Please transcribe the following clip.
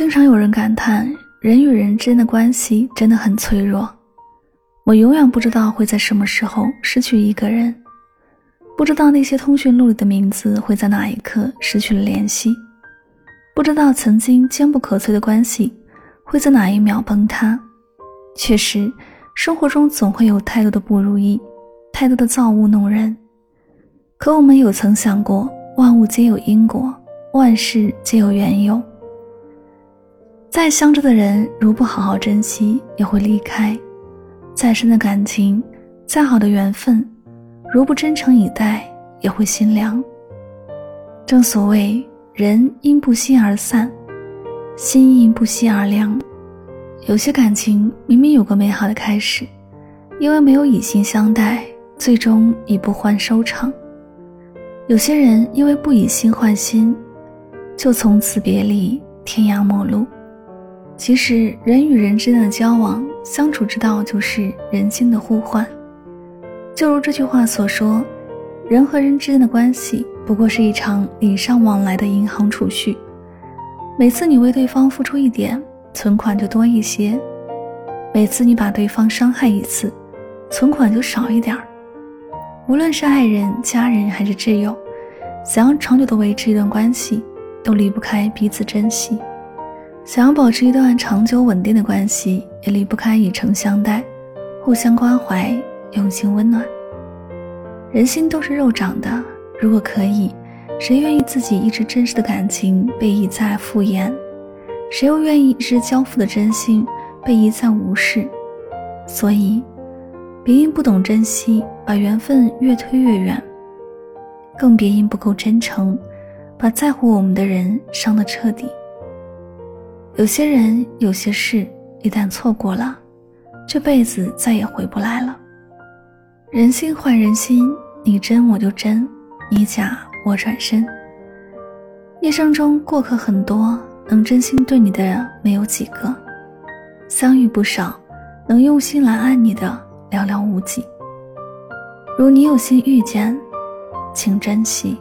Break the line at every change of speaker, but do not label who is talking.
经常有人感叹，人与人之间的关系真的很脆弱。我永远不知道会在什么时候失去一个人，不知道那些通讯录里的名字会在哪一刻失去了联系，不知道曾经坚不可摧的关系会在哪一秒崩塌。确实，生活中总会有太多的不如意，太多的造物弄人。可我们有曾想过，万物皆有因果，万事皆有缘由。再相知的人，如不好好珍惜，也会离开；再深的感情，再好的缘分，如不真诚以待，也会心凉。正所谓，人因不心而散，心因不息而凉。有些感情明明有个美好的开始，因为没有以心相待，最终以不欢收场。有些人因为不以心换心，就从此别离，天涯陌路。其实，人与人之间的交往、相处之道，就是人心的互换。就如这句话所说，人和人之间的关系，不过是一场礼尚往来的银行储蓄。每次你为对方付出一点，存款就多一些；每次你把对方伤害一次，存款就少一点儿。无论是爱人、家人还是挚友，想要长久的维持一段关系，都离不开彼此珍惜。想要保持一段长久稳定的关系，也离不开以诚相待，互相关怀，用心温暖。人心都是肉长的，如果可以，谁愿意自己一直真实的感情被一再敷衍？谁又愿意一直交付的真心被一再无视？所以，别因不懂珍惜，把缘分越推越远；更别因不够真诚，把在乎我们的人伤得彻底。有些人，有些事，一旦错过了，这辈子再也回不来了。人心换人心，你真我就真，你假我转身。一生中过客很多，能真心对你的人没有几个；相遇不少，能用心来爱你的寥寥无几。如你有幸遇见，请珍惜。